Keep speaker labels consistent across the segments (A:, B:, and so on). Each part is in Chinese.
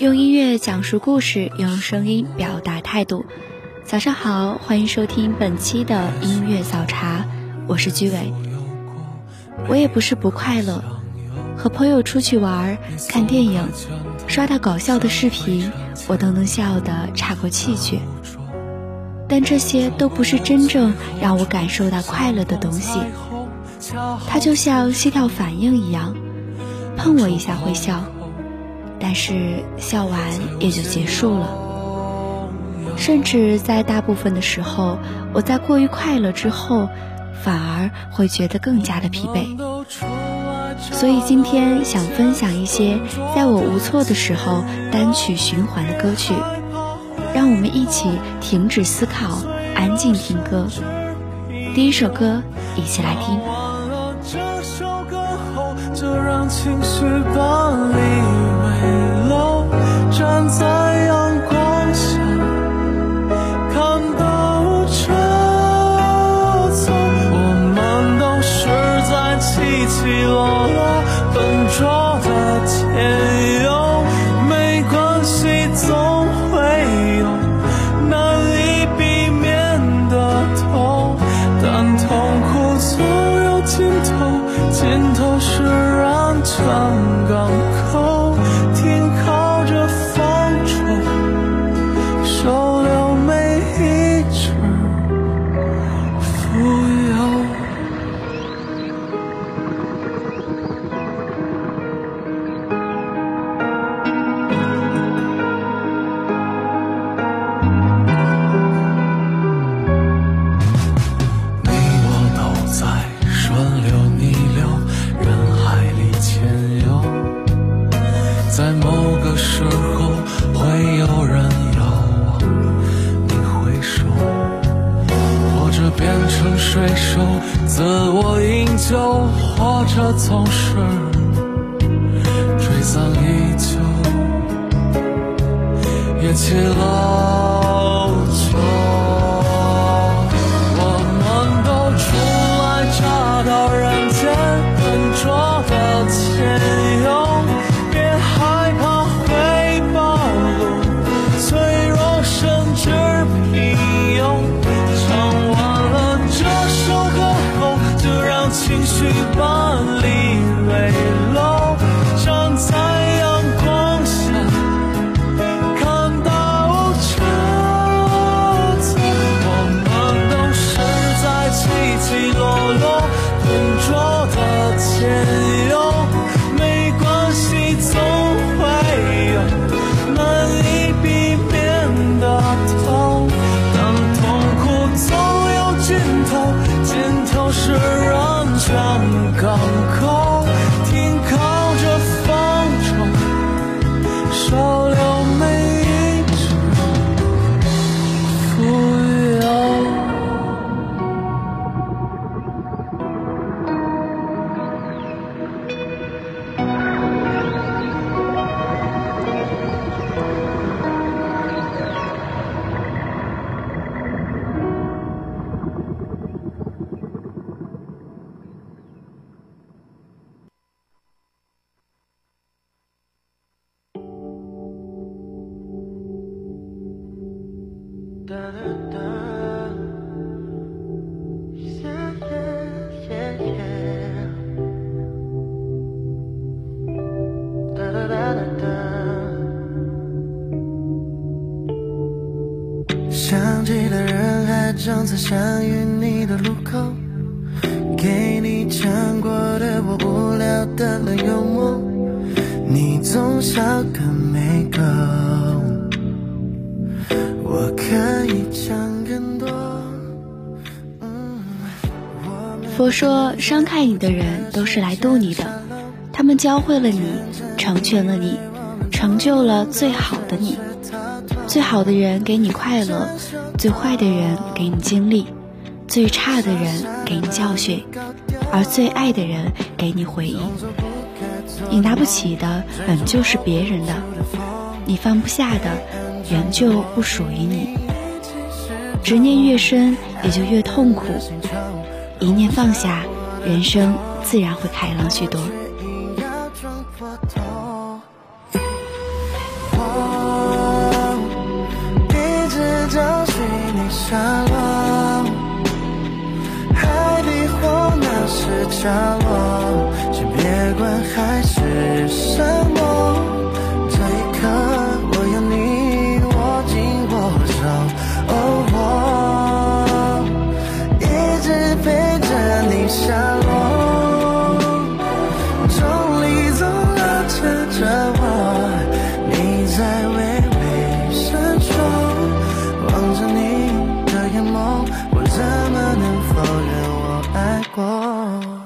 A: 用音乐讲述故事，用声音表达态度。早上好，欢迎收听本期的音乐早茶，我是居伟。我也不是不快乐，和朋友出去玩、看电影、刷到搞笑的视频。我都能笑得岔过气去，但这些都不是真正让我感受到快乐的东西。它就像心跳反应一样，碰我一下会笑，但是笑完也就结束了。甚至在大部分的时候，我在过于快乐之后，反而会觉得更加的疲惫。所以今天想分享一些在我无措的时候单曲循环的歌曲，让我们一起停止思考，安静听歌。第一首歌，一起来听。
B: 总想起了人还
C: 正在相遇你的路口，给你讲过的我无聊的冷幽默，你总笑个没够。
A: 佛说，伤害你的人都是来渡你的，他们教会了你，成全了你，成就了最好的你。最好的人给你快乐，最坏的人给你经历，最差的人给你教训，而最爱的人给你回忆。你拿不起的本就是别人的，你放不下的原就不属于你。执念越深，也就越痛苦。一念放下，人生自然会开朗许多。
C: 我一直找寻你下落，海底或那是角落，过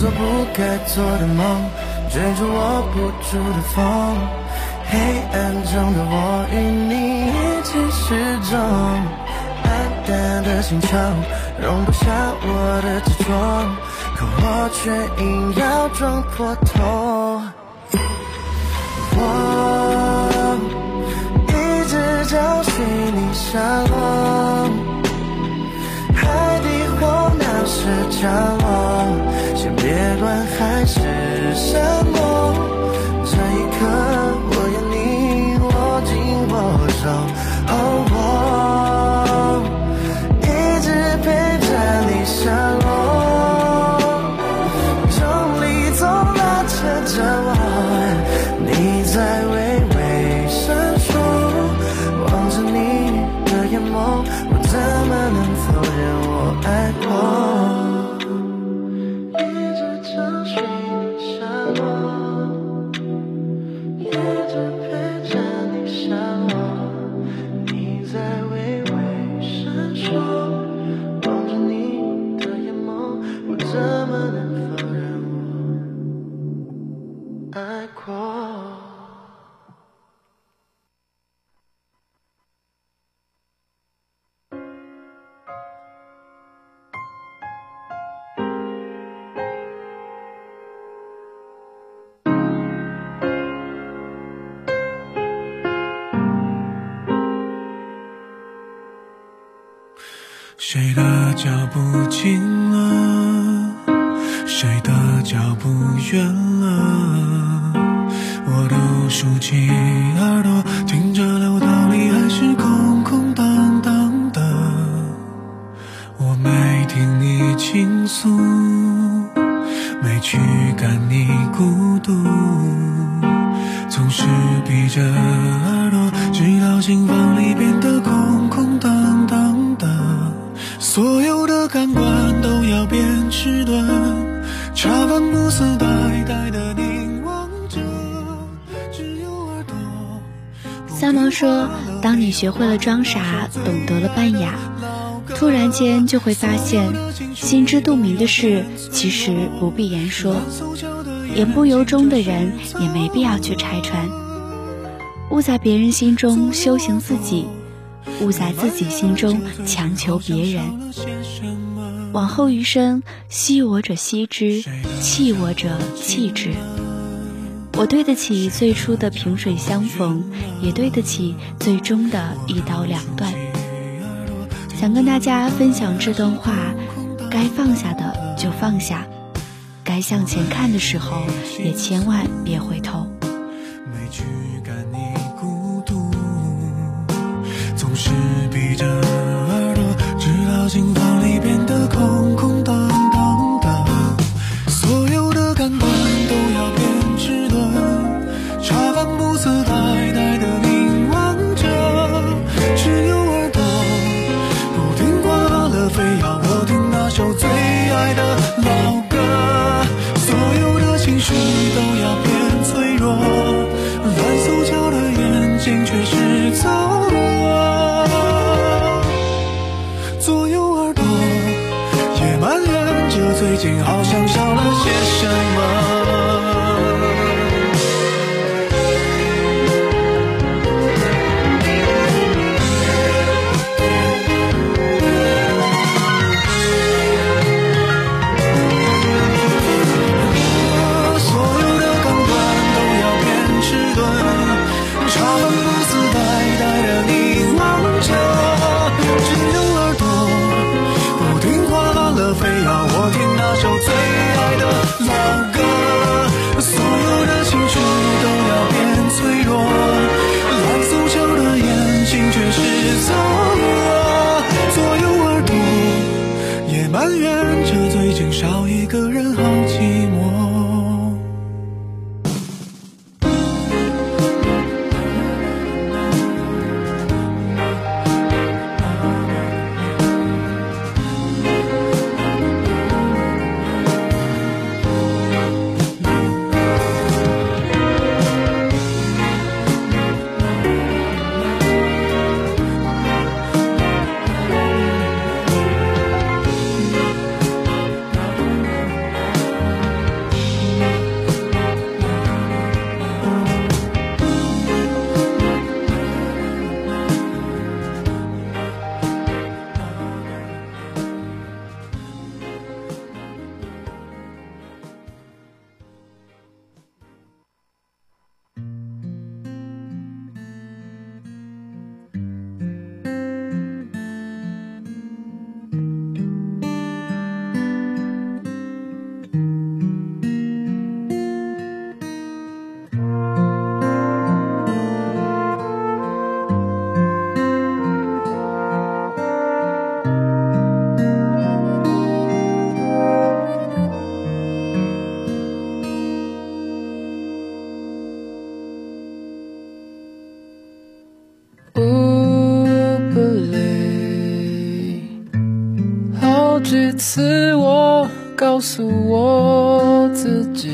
C: 做不该做的梦，追逐握不住的风。黑暗中的我与你一起失踪，暗淡的星球容不下我的执着，可我却硬要撞破头。我一直找寻你下落，海底或那是角落，先别管海是什。
D: 不近了？谁的脚步远了？我都竖起耳朵，听着楼道里还是空空荡荡的。我没听你倾诉，没驱赶你孤独，总是闭着耳朵，直到心房里变得空空荡荡的。所有
A: 三毛说：“当你学会了装傻，懂得了扮哑，突然间就会发现，心知肚明的事其实不必言说，言不由衷的人也没必要去拆穿。勿在别人心中修行自己，勿在自己心中强求别人。往后余生，惜我者惜之，弃我者弃之。我对得起最初的萍水相逢，也对得起最终的一刀两断。想跟大家分享这段话：该放下的就放下，该向前看的时候，也千万别回头。
D: 没驱赶你孤独，总是闭着
E: 几次我告诉我自己，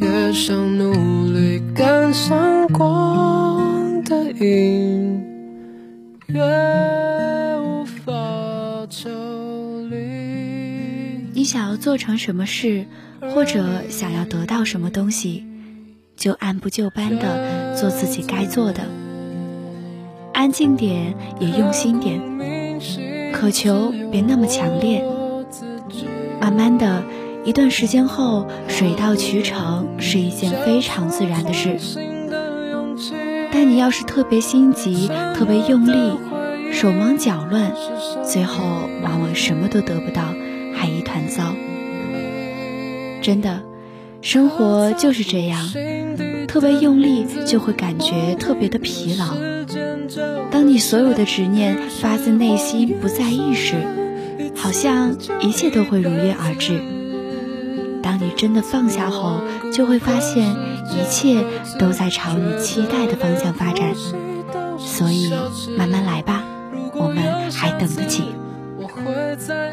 E: 越想努力赶上光的影，越无法抽离。
A: 你想要做成什么事，或者想要得到什么东西，就按部就班的做自己该做的，安静点，也用心点，渴求别那么强烈。慢慢的，一段时间后，水到渠成是一件非常自然的事。但你要是特别心急，特别用力，手忙脚乱，最后往往什么都得不到，还一团糟。真的，生活就是这样，特别用力就会感觉特别的疲劳。当你所有的执念发自内心不在意时，好像一切都会如约而至。当你真的放下后，就会发现一切都在朝你期待的方向发展。所以，慢慢来吧，我们还等得起。
E: 我会再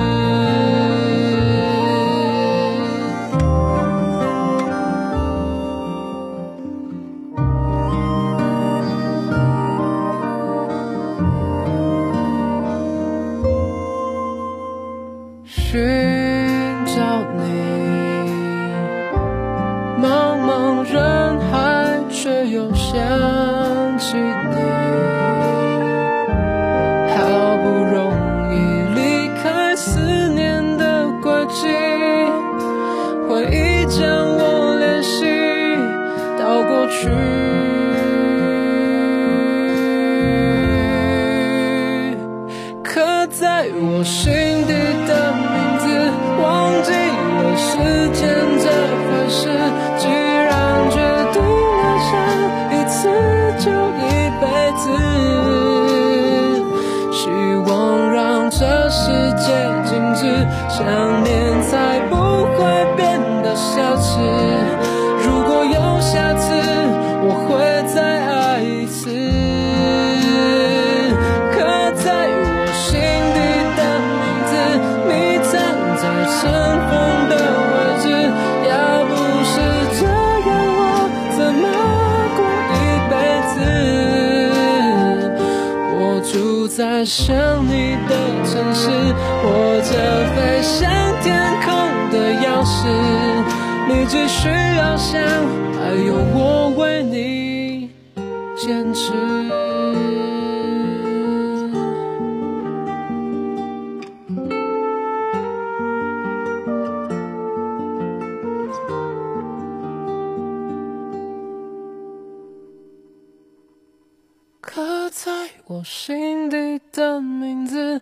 E: 想念才不会变得奢侈。如果有下次，我会再爱一次。刻在我心底的名字，你站在尘封的位置。要不是这样，我怎么过一辈子？我住在想你的城市。握着飞向天空的钥匙，你只需要想，还有我为你坚持。刻在我心底的名字。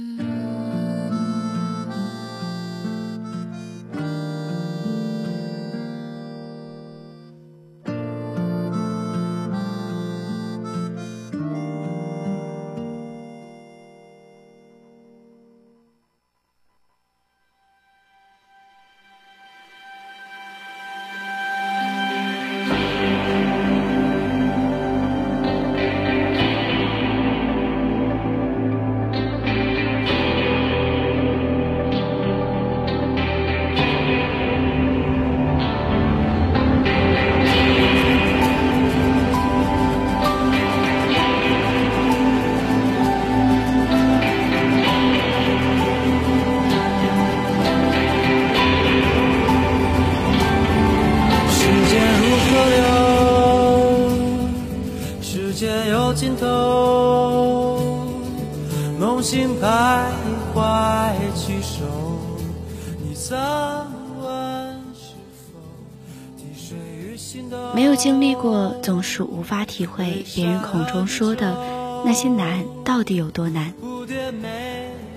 A: 是无法体会别人口中说的那些难到底有多难。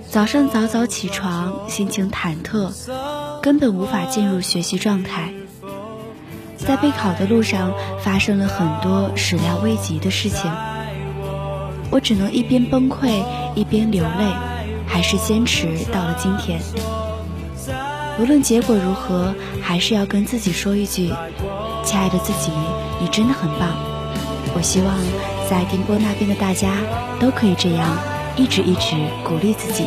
A: 早上早早起床，心情忐忑，根本无法进入学习状态。在备考的路上，发生了很多始料未及的事情，我只能一边崩溃一边流泪，还是坚持到了今天。无论结果如何，还是要跟自己说一句。亲爱的自己，你真的很棒。我希望在电波那边的大家都可以这样，一直一直鼓励自己。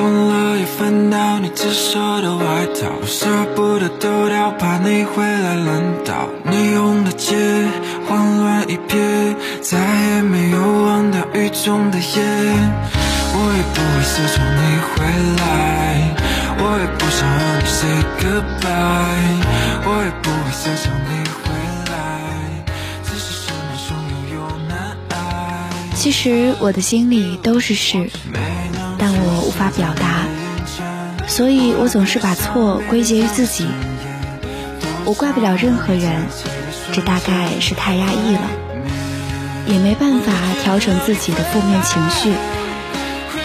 F: 疯了也翻到你紫色的外套，舍不得丢掉，怕你回来轮到。霓虹的街，混乱一瞥，再也没有忘掉雨中的夜。我也不会奢求你回来，我也不想和你 say goodbye，我也不会奢求你回来，只是生命中有有难挨。
A: 其实我的心里都是事，但我无法表达，所以我总是把错归结于自己。我怪不了任何人，这大概是太压抑了，也没办法调整自己的负面情绪，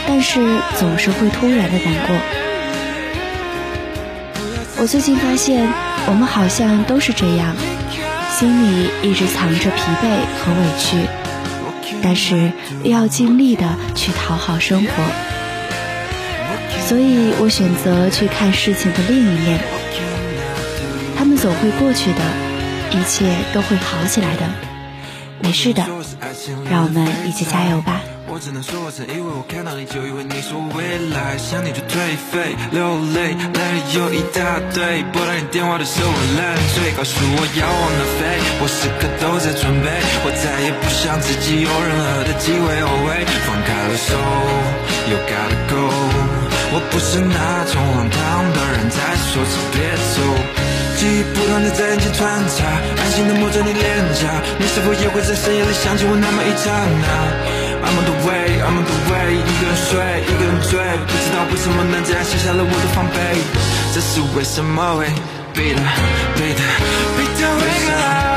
A: 但是总是会突然的难过。我最近发现，我们好像都是这样，心里一直藏着疲惫和委屈。但是又要尽力的去讨好生活，所以我选择去看事情的另一面。他们总会过去的，一切都会好起来的，没事的，让我们一起加油吧。
F: 我只能说，我曾以为我看到你就以为你说未来，想你就颓废，流泪，泪有一大堆。拨打你电话的时候我烂醉，告诉我要往哪飞，我时刻都在准备。我再也不想自己有任何的机会后悔，放开了手，You gotta go。我不是那种荒唐的人，再说次别走。记忆不断的在眼前穿插，安心的摸着你脸颊，你是否也会在深夜里想起我那么一刹那？I'm on the way, I'm on the way，一个人睡，一个人醉，不知道为什么能这样卸下了我的防备，这是为什么会逼的，逼的，逼的为什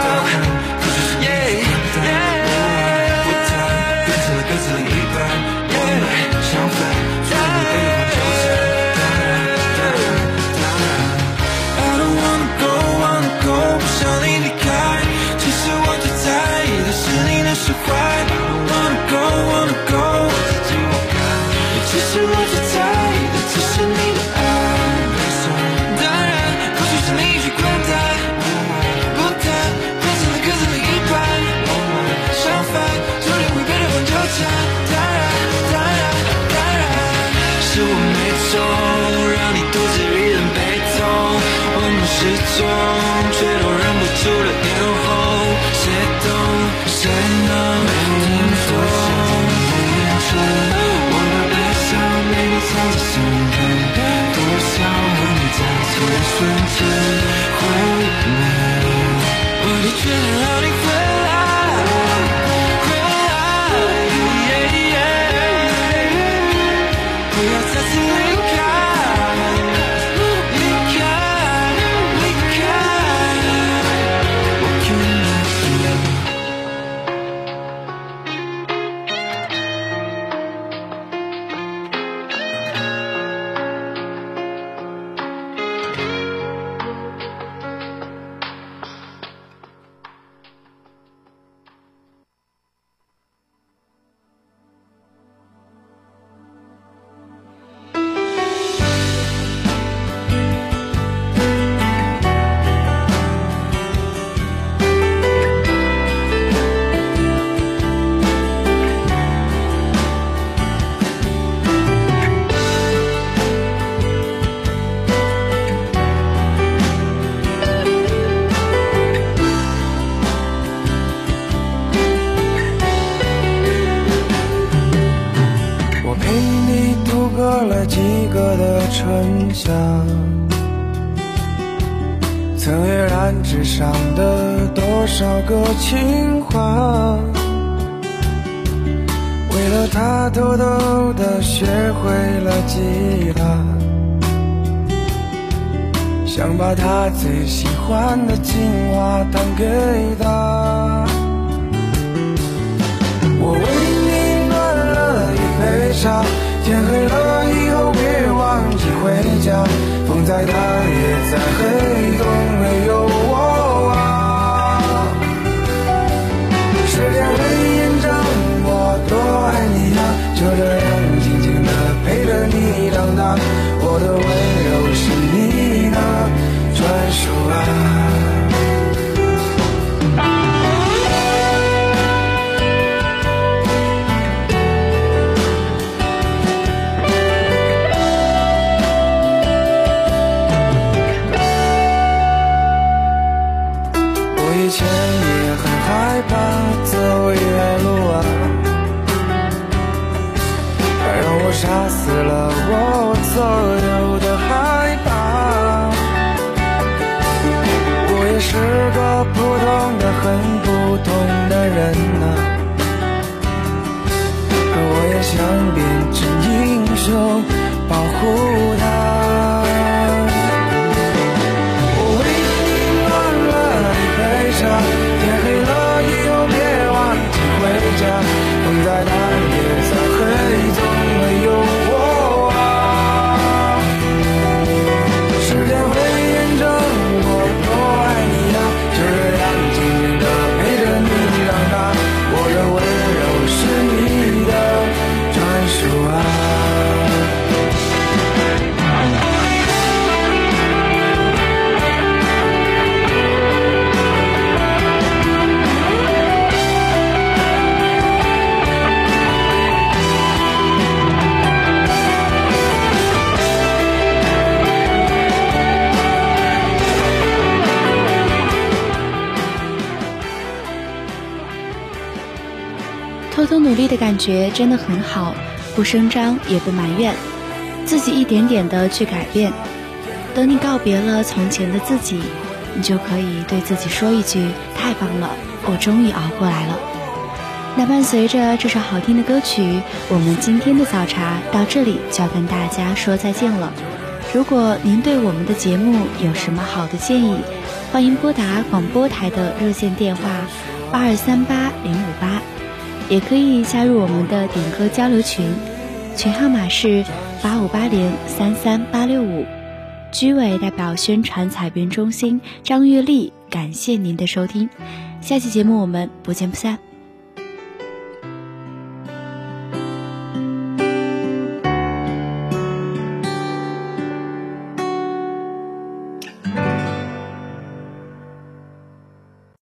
F: 想
G: 把他最喜欢的情话弹给他。我为你暖了一杯茶，天黑了以后别忘记回家。风再大也再黑，
A: 做努力的感觉真的很好，不声张也不埋怨，自己一点点的去改变。等你告别了从前的自己，你就可以对自己说一句：“太棒了，我终于熬过来了。”那伴随着这首好听的歌曲，我们今天的早茶到这里就要跟大家说再见了。如果您对我们的节目有什么好的建议，欢迎拨打广播台的热线电话八二三八零五八。也可以加入我们的点歌交流群，群号码是八五八零三三八六五。居委代表宣传采编中心张月丽，感谢您的收听，下期节目我们不见不散。